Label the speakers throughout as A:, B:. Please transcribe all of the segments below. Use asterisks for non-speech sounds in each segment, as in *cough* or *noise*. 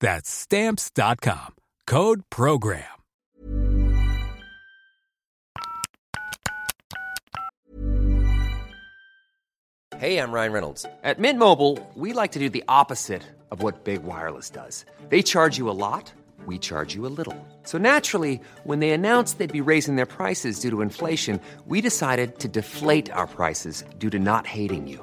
A: That's Stamps.com. Code PROGRAM.
B: Hey, I'm Ryan Reynolds. At Mint Mobile, we like to do the opposite of what Big Wireless does. They charge you a lot, we charge you a little. So naturally, when they announced they'd be raising their prices due to inflation, we decided to deflate our prices due to not hating you.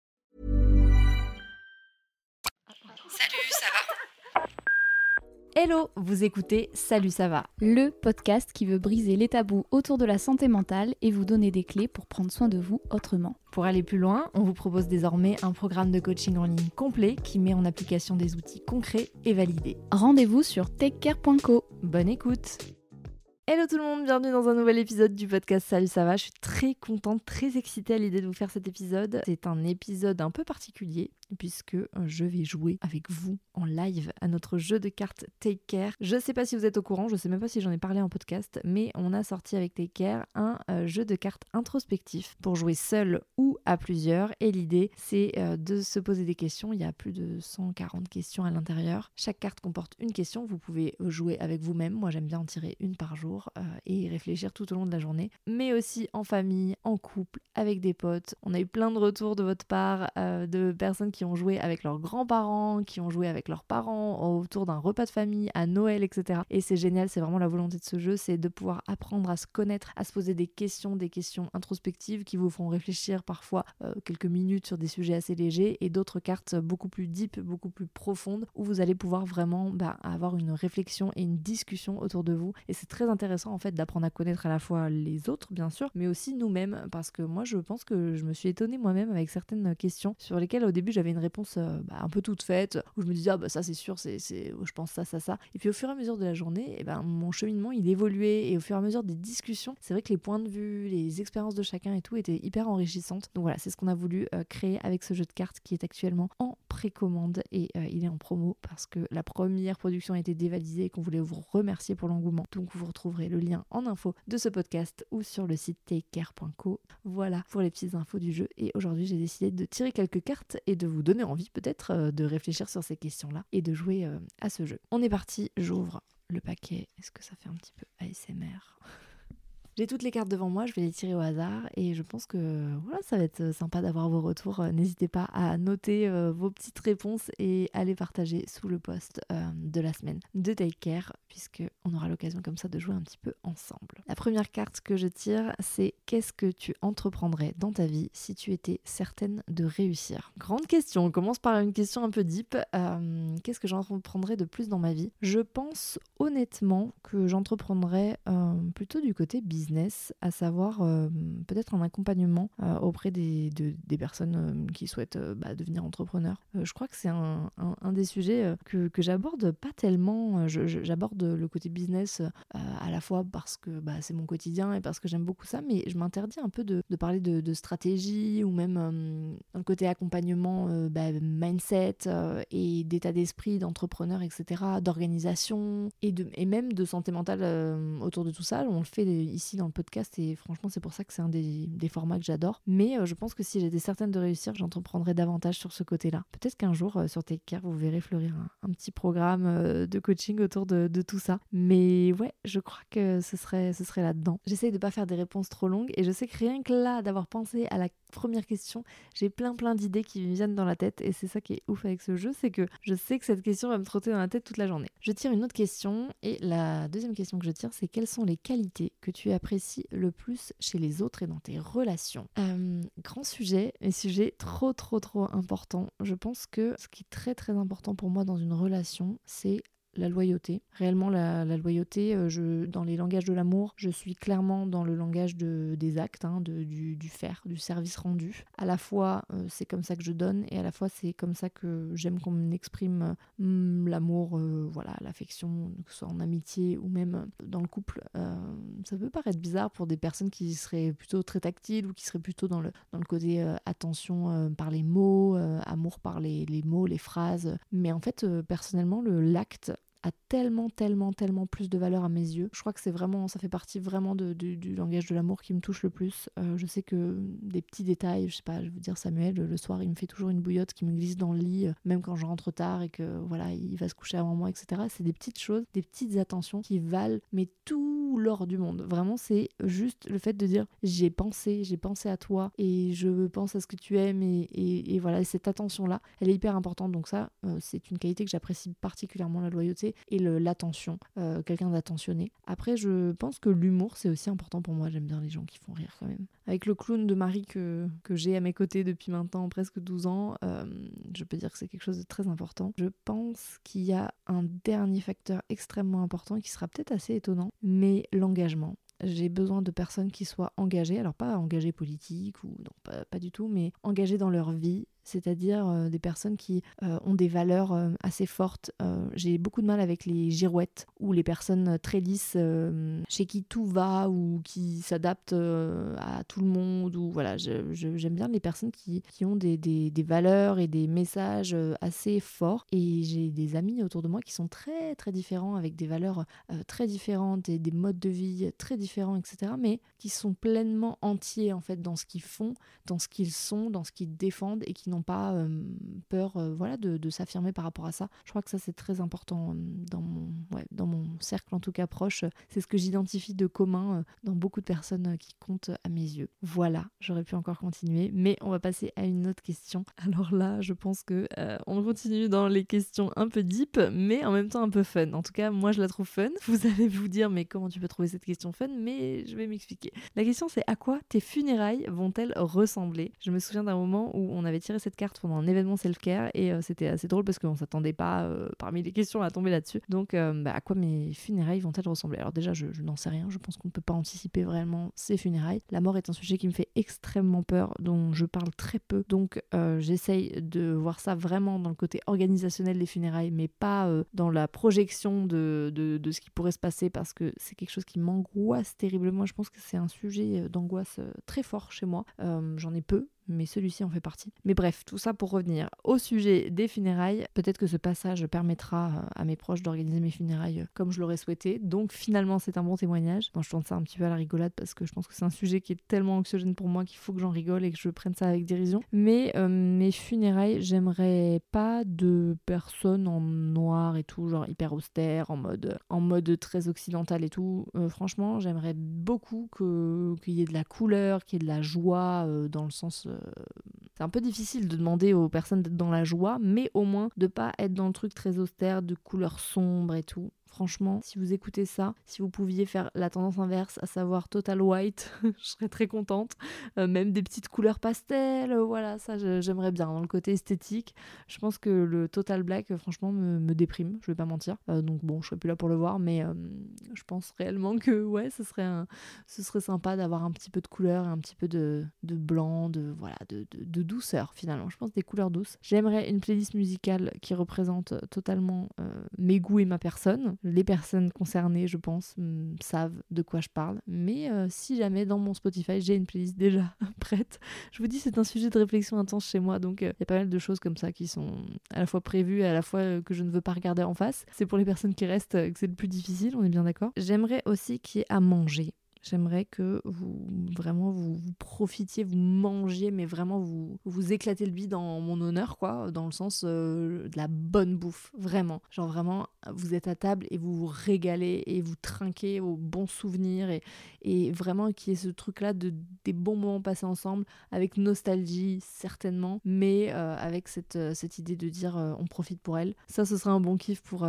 C: Hello, vous écoutez Salut ça va, le podcast qui veut briser les tabous autour de la santé mentale et vous donner des clés pour prendre soin de vous autrement. Pour aller plus loin, on vous propose désormais un programme de coaching en ligne complet qui met en application des outils concrets et validés. Rendez-vous sur takecare.co. Bonne écoute Hello tout le monde, bienvenue dans un nouvel épisode du podcast Salut ça va? Je suis très contente, très excitée à l'idée de vous faire cet épisode. C'est un épisode un peu particulier puisque euh, je vais jouer avec vous en live à notre jeu de cartes Take Care. Je sais pas si vous êtes au courant, je sais même pas si j'en ai parlé en podcast, mais on a sorti avec Take Care un euh, jeu de cartes introspectif pour jouer seul ou à plusieurs. Et l'idée, c'est euh, de se poser des questions. Il y a plus de 140 questions à l'intérieur. Chaque carte comporte une question. Vous pouvez jouer avec vous-même. Moi, j'aime bien en tirer une par jour et réfléchir tout au long de la journée, mais aussi en famille, en couple, avec des potes. On a eu plein de retours de votre part de personnes qui ont joué avec leurs grands-parents, qui ont joué avec leurs parents autour d'un repas de famille, à Noël, etc. Et c'est génial, c'est vraiment la volonté de ce jeu, c'est de pouvoir apprendre à se connaître, à se poser des questions, des questions introspectives qui vous font réfléchir parfois euh, quelques minutes sur des sujets assez légers et d'autres cartes beaucoup plus deep, beaucoup plus profondes où vous allez pouvoir vraiment bah, avoir une réflexion et une discussion autour de vous. Et c'est très intéressant en fait d'apprendre à connaître à la fois les autres, bien sûr, mais aussi nous-mêmes parce que moi je pense que je me suis étonnée moi-même avec certaines questions sur lesquelles au début j'avais une réponse euh, bah, un peu toute faite où je me disais ah bah ça c'est sûr c'est je pense ça ça ça. Et puis au fur et à mesure de la journée eh ben mon cheminement il évoluait. Et au fur et à mesure des discussions c'est vrai que les points de vue les expériences de chacun et tout étaient hyper enrichissantes. Donc voilà c'est ce qu'on a voulu euh, créer avec ce jeu de cartes qui est actuellement en précommande et euh, il est en promo parce que la première production a été dévalisée et qu'on voulait vous remercier pour l'engouement. Donc vous retrouverez le lien en info de ce podcast ou sur le site takecare.co voilà pour les petites infos du jeu et aujourd'hui j'ai décidé de tirer quelques cartes et de vous donner envie peut-être euh, de réfléchir sur ces questions-là et de jouer euh, à ce jeu. On est parti, j'ouvre le paquet. Est-ce que ça fait un petit peu ASMR j'ai toutes les cartes devant moi, je vais les tirer au hasard et je pense que voilà, ça va être sympa d'avoir vos retours. Euh, n'hésitez pas à noter euh, vos petites réponses et à les partager sous le post euh, de la semaine de Take Care puisque on aura l'occasion comme ça de jouer un petit peu ensemble. La première carte que je tire, c'est qu'est-ce que tu entreprendrais dans ta vie si tu étais certaine de réussir? Grande question, on commence par une question un peu deep. qu'est-ce que j'entreprendrais de plus dans ma vie? Je pense honnêtement que j'entreprendrais plutôt du côté business à savoir euh, peut-être un accompagnement euh, auprès des, des personnes euh, qui souhaitent bah, devenir entrepreneurs. je crois que c'est un, un, des sujets que, que j'aborde pas tellement. J'aborde le côté business à la fois parce que bah, c'est mon quotidien et parce que j'aime beaucoup ça, mais je m'interdis un peu de, de parler de, stratégie ou même le côté accompagnement, bah, mindset et d'état d'esprit d'entrepreneur, etc., d'organisation et, de, et même de santé mentale autour de tout ça. On le fait ici dans le podcast et franchement c'est pour ça que c'est un des, formats que j'adore. Mais je pense que si j'étais certaine de réussir, j'entreprendrais davantage sur ce côté-là. Peut-être qu'un jour sur Take vous verrez fleurir un, petit programme de coaching autour de, tout ça. Mais ouais, je crois que ce serait, ce serait là-dedans. J'essaye de pas faire des réponses trop longues et je sais que rien que là, d'avoir pensé à la première question, j'ai plein plein d'idées qui me viennent dans la tête et c'est ça qui est ouf avec ce jeu, c'est que je sais que cette question va me trotter dans la tête toute la journée. Je tire une autre question et la deuxième question que je tire c'est quelles sont les qualités que tu apprécies le plus chez les autres et dans tes relations? Euh, Grand sujet, un sujet trop trop trop important. Je pense que ce qui est très très important pour moi dans une relation, c'est la loyauté. Réellement, la, loyauté, euh, je, dans les langages de l'amour, je suis clairement dans le langage de, des actes, hein, de, du, du, faire, du service rendu. À la fois, euh, c'est comme ça que je donne, et à la fois, c'est comme ça que j'aime qu'on m'exprime mm, l'amour, euh, voilà, l'affection, que ce soit en amitié ou même dans le couple. ça peut paraître bizarre pour des personnes qui seraient plutôt très tactiles ou qui seraient plutôt dans le, dans le côté attention par les mots, amour par les, les, mots, les phrases. Mais en fait, personnellement, le l'acte a tellement, tellement, tellement plus de valeur à mes yeux. Je crois que c'est vraiment, ça fait partie vraiment du langage de l'amour qui me touche le plus. Euh, je sais que des petits détails, je sais pas, je veux dire Samuel, le soir, il me fait toujours une bouillotte qui me glisse dans le lit, euh, même quand je rentre tard et que voilà, il va se coucher avant moi, etc. C'est des petites choses, des petites attentions qui valent mais tout l'or du monde. Vraiment, c'est juste le fait de dire j'ai pensé, j'ai pensé à toi et je pense à ce que tu aimes et, et, voilà, cette attention-là, elle est hyper importante. Donc ça, euh, c'est une qualité que j'apprécie particulièrement, la loyauté et l'attention, euh, quelqu'un d'attentionné. Après, je pense que l'humour, c'est aussi important pour moi. J'aime bien les gens qui font rire quand même. Avec le clown de Marie que, que j'ai à mes côtés depuis maintenant presque 12 ans, euh, je peux dire que c'est quelque chose de très important. Je pense qu'il y a un dernier facteur extrêmement important qui sera peut-être assez étonnant, mais l'engagement j'ai besoin de personnes qui soient engagées, alors pas engagées politiques ou non, pas, pas, du tout, mais engagées dans leur vie, c'est-à-dire euh, des personnes qui euh, ont des valeurs euh, assez fortes. J'ai beaucoup de mal avec les girouettes ou les personnes très lisses chez qui tout va ou qui s'adaptent à tout le monde. Ou voilà, j'aime bien les personnes qui, qui ont des, des, des, valeurs et des messages assez forts. Et j'ai des amis autour de moi qui sont très très différents avec des valeurs très différentes et des modes de vie très différents, etc. Mais qui sont pleinement entiers en fait dans ce qu'ils font, dans ce qu'ils sont, dans ce qu'ils défendent et qui n'ont pas euh, peur euh, voilà, de, s'affirmer par rapport à ça. Je crois que ça c'est très important euh, dans mon, dans mon cercle en tout cas proche. C'est ce que j'identifie de commun dans beaucoup de personnes qui comptent à mes yeux. Voilà, j'aurais pu encore continuer, mais on va passer à une autre question. *laughs* Alors là, je pense que on continue dans les questions un peu deep, mais en même temps un peu fun. En tout cas, moi je la trouve fun. *laughs* Vous allez vous dire, mais comment tu peux trouver cette question fun? Mais je vais m'expliquer. La question c'est à quoi tes funérailles vont-elles ressembler? Je me souviens d'un moment où on avait tiré cette carte pendant un événement self-care et euh, c'était assez drôle parce qu'on s'attendait pas euh, parmi les questions à tomber là-dessus. Donc euh, bah, à quoi mes funérailles vont-elles ressembler? Alors déjà je, n'en sais rien, je pense qu'on ne peut pas anticiper vraiment ces funérailles. La mort est un sujet qui me fait extrêmement peur, dont je parle très peu. Donc j'essaye de voir ça vraiment dans le côté organisationnel des funérailles, mais pas dans la projection de, ce qui pourrait se passer parce que c'est quelque chose qui m'angoisse terriblement. Je pense que c'est un sujet d'angoisse très fort chez moi. J'en ai peu, mais celui-ci en fait partie. Mais bref, tout ça pour revenir au sujet des funérailles. Peut-être que ce passage permettra euh, à mes proches d'organiser mes funérailles euh, comme je l'aurais souhaité. Donc finalement, c'est un bon témoignage. Bon, je tourne ça un petit peu à la rigolade parce que je pense que c'est un sujet qui est tellement anxiogène pour moi qu'il faut que j'en rigole et que je prenne ça avec dérision. Mais euh, mes funérailles, j'aimerais pas de personnes en noir et tout, genre hyper austère, en mode, en mode très occidental et tout. franchement, j'aimerais beaucoup qu'il y ait de la couleur, qu'il y ait de la joie dans le sens c'est un peu difficile de demander aux personnes d'être dans la joie, mais au moins de pas être dans le truc très austère, de couleurs sombres et tout. Franchement, si vous écoutez ça, si vous pouviez faire la tendance inverse, à savoir total white, *laughs* je serais très contente. Euh, même des petites couleurs pastel, euh, voilà, ça j'aimerais bien. Dans le côté esthétique, je pense que le total black, euh, franchement, me, déprime, je vais pas mentir. donc bon, je serais plus là pour le voir, mais je pense réellement que ouais, ce serait, sympa d'avoir un petit peu de couleur un petit peu de, blanc, voilà, de, douceur finalement. Je pense des couleurs douces. J'aimerais une playlist musicale qui représente totalement mes goûts et ma personne les personnes concernées, je pense, mm, savent de quoi je parle. Mais euh, si jamais dans mon Spotify, j'ai une playlist déjà *laughs* prête, je vous dis, c'est un sujet de réflexion intense chez moi. Donc, euh, il y a pas mal de choses comme ça qui sont à la fois prévues et à la fois euh, que je ne veux pas regarder en face. C'est pour les personnes qui restent que c'est le plus difficile, on est bien d'accord. J'aimerais aussi qu'il y ait à manger J'aimerais que vous vraiment vous, profitiez, vous mangiez, mais vraiment vous vous éclatez le bide dans mon honneur, quoi, dans le sens de la bonne bouffe, vraiment. Genre vraiment, vous êtes à table et vous vous régalez et vous trinquez aux bons souvenirs et, et vraiment qu'il y ait ce truc-là de des bons moments passés ensemble avec nostalgie certainement, mais avec cette, cette idée de dire on profite pour elle. Ça, ce serait un bon kiff pour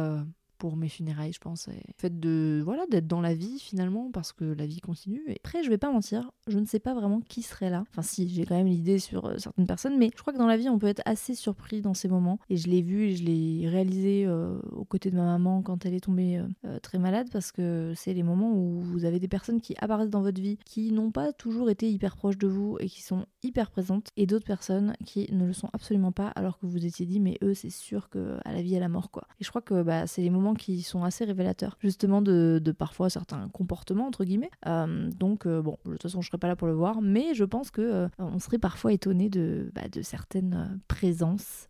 C: pour mes funérailles, je pense. Et le fait de voilà d'être dans la vie finalement, parce que la vie continue. Et après, je vais pas mentir, je ne sais pas vraiment qui serait là. Enfin, si, j'ai quand même l'idée sur euh, certaines personnes, mais je crois que dans la vie, on peut être assez surpris dans ces moments. Et je l'ai vu et je l'ai réalisé euh, aux côtés de ma maman quand elle est tombée euh, très malade, parce que c'est les moments où vous avez des personnes qui apparaissent dans votre vie, qui n'ont pas toujours été hyper proches de vous et qui sont hyper présentes, et d'autres personnes qui ne le sont absolument pas, alors que vous étiez dit, mais eux, c'est sûr que à la vie, à la mort, quoi. Et je crois que bah, c'est les moments qui sont assez révélateurs, justement, de, parfois certains comportements, entre guillemets. Euh, donc, euh, bon, de toute façon, je serais pas là pour le voir, mais je pense que euh, on serait parfois étonné bah, de certaines présences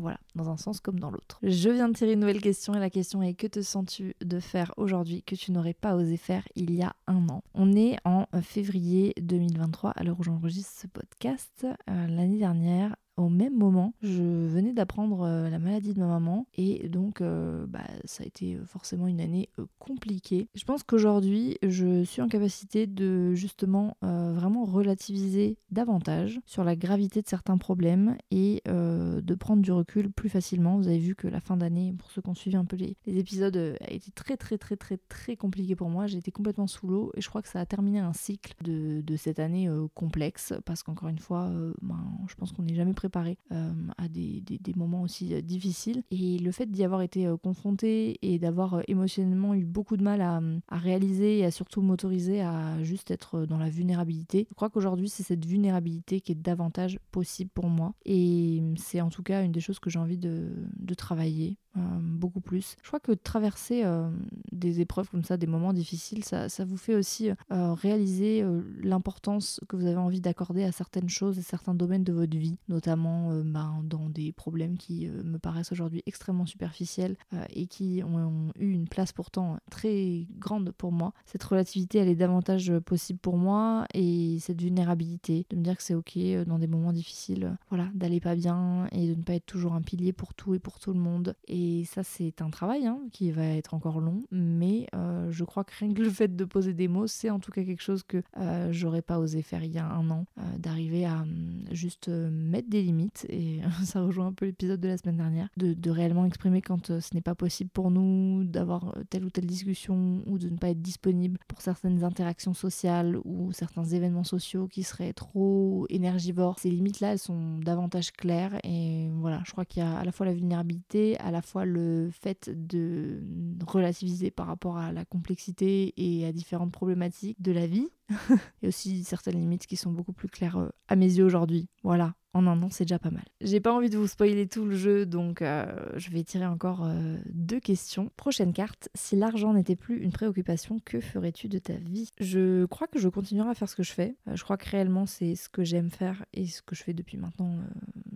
C: voilà, dans un sens comme dans l'autre. Je viens de tirer une nouvelle question et la question est que te sens-tu de faire aujourd'hui que tu n'aurais pas osé faire il y a un an? On est en février 2023 à l'heure où j'enregistre ce podcast. L'année dernière, au même moment, je venais d'apprendre euh, la maladie de ma maman et donc euh, bah, ça a été euh, forcément une année compliquée. Je pense qu'aujourd'hui, je suis en capacité de justement vraiment relativiser davantage sur la gravité de certains problèmes et de prendre du recul plus facilement. Vous avez vu que la fin d'année, pour ceux qui ont suivi un peu les, épisodes, a été très très très très très compliqué pour moi. J'ai été complètement sous l'eau et je crois que ça a terminé un cycle de, cette année complexe parce qu'encore une fois, ben, je pense qu'on n'est jamais préparé euh, à des, moments aussi euh, difficiles. Et le fait d'y avoir été euh, confronté et d'avoir émotionnellement eu beaucoup de mal à, réaliser et à surtout m'autoriser à juste être dans la vulnérabilité, je crois qu'aujourd'hui c'est cette vulnérabilité qui est davantage possible pour moi. Et c'est en tout cas une des choses que j'ai envie de, de travailler euh, beaucoup plus. Je crois que traverser euh, des épreuves comme ça, des moments difficiles, ça, ça vous fait aussi euh, réaliser l'importance que vous avez envie d'accorder à certaines choses et certains domaines de votre vie, notamment ben, dans des problèmes qui me paraissent aujourd'hui extrêmement superficiels et qui ont, eu une place pourtant très grande pour moi. Cette relativité, elle est davantage possible pour moi et cette vulnérabilité, de me dire que c'est ok dans des moments difficiles, voilà, d'aller pas bien et de ne pas être toujours un pilier pour tout et pour tout le monde. Et et ça, c'est un travail hein, qui va être encore long, mais euh, je crois que rien que le fait de poser des mots, c'est en tout cas quelque chose que euh, j'aurais pas osé faire il y a un an, euh, d'arriver à hum, juste mettre des limites, et *laughs* ça rejoint un peu l'épisode de la semaine dernière, de, réellement exprimer quand ce n'est pas possible pour nous d'avoir telle ou telle discussion ou de ne pas être disponible pour certaines interactions sociales ou certains événements sociaux qui seraient trop énergivores. Ces limites-là, elles sont davantage claires, et voilà, je crois qu'il y a à la fois la vulnérabilité, à la fois le fait de relativiser par rapport à la complexité et à différentes problématiques de la vie, *laughs* et aussi certaines limites qui sont beaucoup plus claires euh, à mes yeux aujourd'hui. Voilà, en un an, c'est déjà pas mal. J'ai pas envie de vous spoiler tout le jeu, donc euh, je vais tirer encore euh, deux questions. Prochaine carte, si l'argent n'était plus une préoccupation, que ferais-tu de ta vie? Je crois que je continuerai à faire ce que je fais. je crois que réellement c'est ce que j'aime faire et ce que je fais depuis maintenant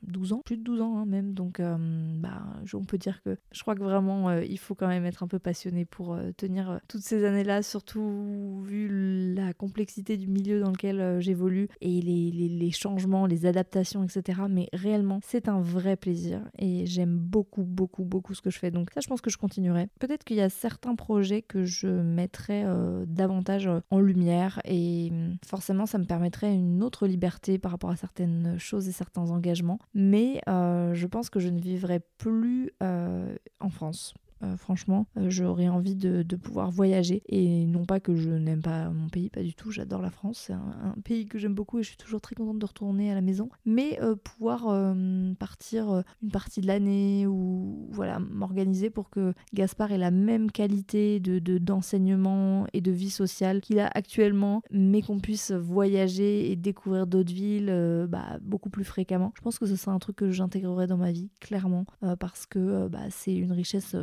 C: 12 ans, plus de 12 ans hein, même, donc bah, on peut dire que je crois que vraiment il faut quand même être un peu passionné pour tenir toutes ces années-là, surtout vu la complexité du milieu dans lequel euh, j'évolue et les, changements, les adaptations, etc. Mais réellement, c'est un vrai plaisir et j'aime beaucoup, beaucoup, beaucoup ce que je fais. Donc ça, je pense que je continuerai. Peut-être qu'il y a certains projets que je mettrais euh, davantage euh, en lumière et hum, forcément, ça me permettrait une autre liberté par rapport à certaines choses et certains engagements. Mais je pense que je ne vivrai plus en France. Euh, franchement, euh, j'aurais envie de, pouvoir voyager. Et non pas que je n'aime pas mon pays, pas du tout. J'adore la France. C'est un, pays que j'aime beaucoup et je suis toujours très contente de retourner à la maison. Mais euh, pouvoir partir une partie de l'année ou voilà, m'organiser pour que Gaspard ait la même qualité de, d'enseignement et de vie sociale qu'il a actuellement, mais qu'on puisse voyager et découvrir d'autres villes bah, beaucoup plus fréquemment. Je pense que ce serait un truc que j'intégrerais dans ma vie, clairement, parce que bah, c'est une richesse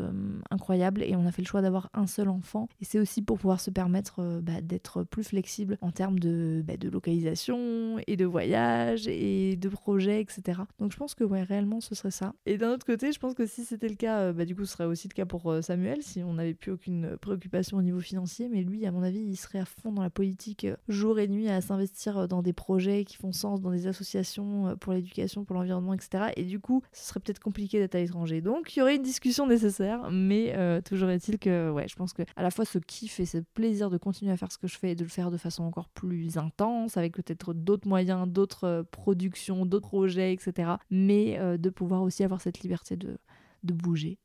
C: incroyable et on a fait le choix d'avoir un seul enfant. Et c'est aussi pour pouvoir se permettre bah, d'être plus flexible en termes de, bah, de localisation et de voyage et de projets, etc. Donc je pense que ouais, réellement ce serait ça. Et d'un autre côté, je pense que si c'était le cas, bah, du coup ce serait aussi le cas pour Samuel si on n'avait plus aucune préoccupation au niveau financier. Mais lui, à mon avis, il serait à fond dans la politique jour et nuit à s'investir dans des projets qui font sens, dans des associations pour l'éducation, pour l'environnement, etc. Et du coup, ce serait peut-être compliqué d'être à l'étranger. Donc il y aurait une discussion nécessaire, mais euh, toujours est-il que ouais, je pense que à la fois ce kiff et ce plaisir de continuer à faire ce que je fais et de le faire de façon encore plus intense, avec peut-être d'autres moyens, d'autres euh, productions, d'autres projets, etc. Mais euh, de pouvoir aussi avoir cette liberté de, de bouger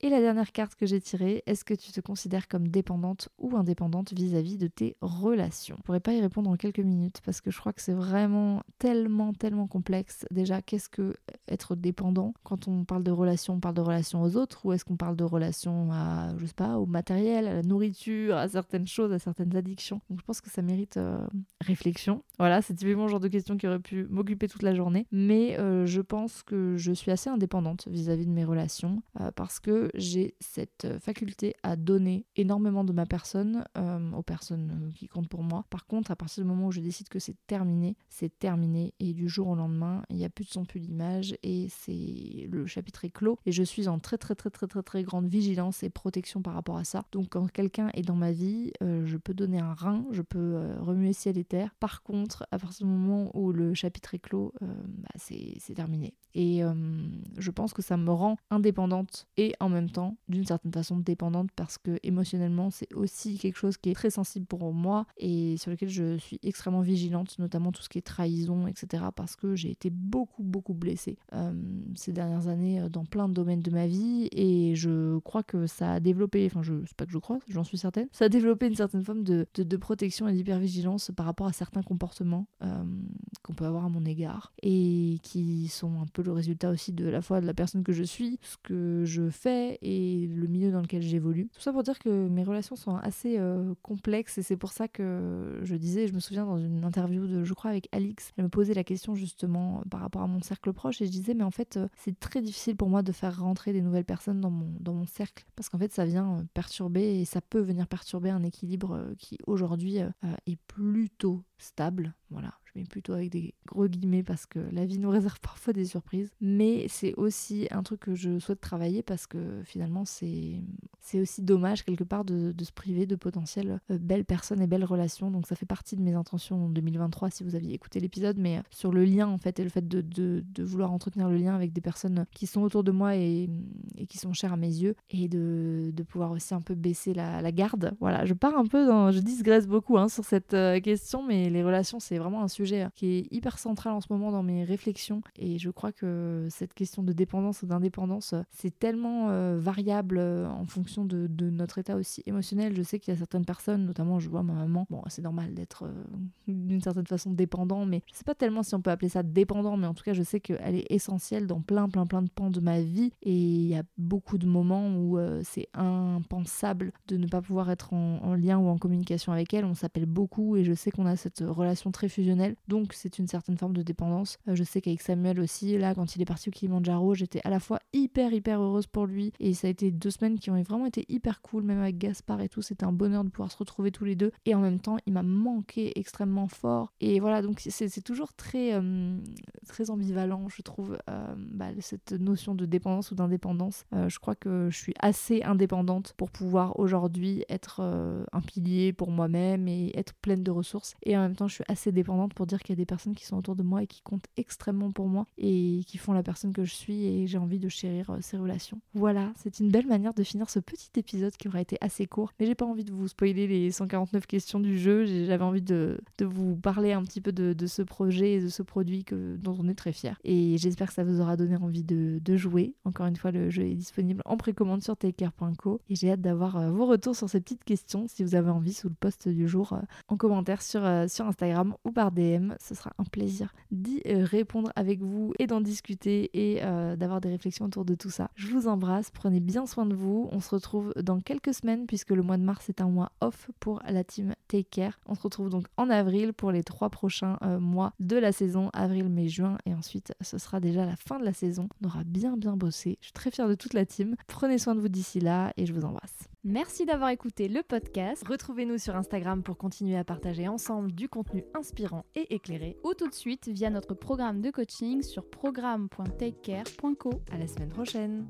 C: Et la dernière carte que j'ai tirée, est-ce que tu te considères comme dépendante ou indépendante vis-à-vis de tes relations? Je pourrais pas y répondre en quelques minutes parce que je crois que c'est vraiment tellement, tellement complexe. Déjà, qu'est-ce que être dépendant? Quand on parle de relations, on parle de relations aux autres ou est-ce qu'on parle de relations à, je sais pas, au matériel, à la nourriture, à certaines choses, à certaines addictions? Donc je pense que ça mérite euh, réflexion. Voilà, c'est typiquement le genre de question qui aurait pu m'occuper toute la journée. Mais euh, je pense que je suis assez indépendante vis-à-vis de mes relations euh, parce que j'ai cette euh, faculté à donner énormément de ma personne euh, aux personnes euh, qui comptent pour moi. Par contre, à partir du moment où je décide que c'est terminé, c'est terminé et du jour au lendemain, il n'y a plus de son, plus d'image et c'est le chapitre est clos et je suis en très très très très très très grande vigilance et protection par rapport à ça. Donc quand quelqu'un est dans ma vie, je peux donner un rein, je peux remuer ciel et terre. Par contre, à partir du moment où le chapitre est clos, bah, c'est terminé. Et je pense que ça me rend indépendante et en même temps d'une certaine façon dépendante parce que émotionnellement c'est aussi quelque chose qui est très sensible pour moi et sur lequel je suis extrêmement vigilante, notamment tout ce qui est trahison, etc. parce que j'ai été beaucoup beaucoup blessée euh, ces dernières années euh, dans plein de domaines de ma vie et je crois que ça a développé, enfin je sais pas que je crois, j'en suis certaine, ça a développé une certaine forme de, de, protection et d'hypervigilance par rapport à certains comportements euh, qu'on peut avoir à mon égard et qui sont un peu le résultat aussi de la fois de la personne que je suis, ce que je fais et le milieu dans lequel j'évolue. Tout ça pour dire que mes relations sont assez euh, complexes et c'est pour ça que je disais, je me souviens dans une interview de, je crois, avec Alix, elle me posait la question justement par rapport à mon cercle proche et je disais, mais en fait, euh, c'est très difficile pour moi de faire rentrer des nouvelles personnes dans mon, dans mon cercle parce qu'en fait, ça vient euh, perturber et ça peut venir perturber un équilibre qui aujourd'hui est plutôt stable. Voilà, mets plutôt avec des gros guillemets parce que la vie nous réserve parfois des surprises. Mais c'est aussi un truc que je souhaite travailler parce que finalement c'est aussi dommage quelque part de, se priver de potentielles euh, belles personnes et belles relations. Donc ça fait partie de mes intentions en 2023 si vous aviez écouté l'épisode, mais euh, sur le lien en fait et le fait de, de, vouloir entretenir le lien avec des personnes qui sont autour de moi et, qui sont chères à mes yeux et de, de pouvoir aussi un peu baisser la, la, garde. Voilà, je pars un peu dans, je digresse beaucoup hein, sur cette euh, question, mais les relations c'est vraiment un sujet qui est hyper central en ce moment dans mes réflexions et je crois que cette question de dépendance ou d'indépendance c'est tellement variable en fonction de, notre état aussi émotionnel. Je sais qu'il y a certaines personnes, notamment je vois ma maman, bon c'est normal d'être euh, d'une certaine façon dépendant, mais je sais pas tellement si on peut appeler ça dépendant, mais en tout cas je sais qu'elle est essentielle dans plein plein plein de pans de ma vie et il y a beaucoup de moments où euh, c'est impensable de ne pas pouvoir être en, lien ou en communication avec elle. On s'appelle beaucoup et je sais qu'on a cette relation très fusionnelle, donc c'est une certaine forme de dépendance. Euh, je sais qu'avec Samuel aussi, là quand il est parti au Kilimanjaro, j'étais à la fois hyper hyper heureuse pour lui et ça a été deux semaines qui ont vraiment était hyper cool, même avec Gaspard et tout. C'était un bonheur de pouvoir se retrouver tous les deux. Et en même temps, il m'a manqué extrêmement fort. Et voilà, donc c'est toujours très, euh, très ambivalent, je trouve, euh, bah, cette notion de dépendance ou d'indépendance. Je crois que je suis assez indépendante pour pouvoir aujourd'hui être un pilier pour moi-même et être pleine de ressources. Et en même temps, je suis assez dépendante pour dire qu'il y a des personnes qui sont autour de moi et qui comptent extrêmement pour moi et qui font la personne que je suis et j'ai envie de chérir ces relations. Voilà, c'est une belle manière de finir ce petit épisode qui aura été assez court. Mais j'ai pas envie de vous spoiler les 149 questions du jeu. J'avais envie de, de, vous parler un petit peu de, ce projet et de ce produit que, dont on est très fier. Et j'espère que ça vous aura donné envie de, de, jouer. Encore une fois, le jeu est disponible en précommande sur taker.co. Et j'ai hâte d'avoir euh, vos retours sur ces petites questions si vous avez envie sous le post du jour euh, en commentaire sur, euh, sur Instagram ou par DM. Ce sera un plaisir d'y euh, répondre avec vous et d'en discuter et euh, d'avoir des réflexions autour de tout ça. Je vous embrasse, prenez bien soin de vous. On se retrouve dans quelques semaines puisque le mois de mars est un mois off pour la team Take Care. On se retrouve donc en avril pour les trois prochains euh, mois de la saison, avril, mai, juin. Et ensuite, ce sera déjà la fin de la saison. On aura bien bien bossé. Je suis très fière de toute la team. Prenez soin de vous d'ici là et je vous embrasse. Merci d'avoir écouté le podcast. Retrouvez-nous sur Instagram pour continuer à partager ensemble du contenu inspirant et éclairé ou tout de suite via notre programme de coaching sur programme.takecare.co. À la semaine prochaine.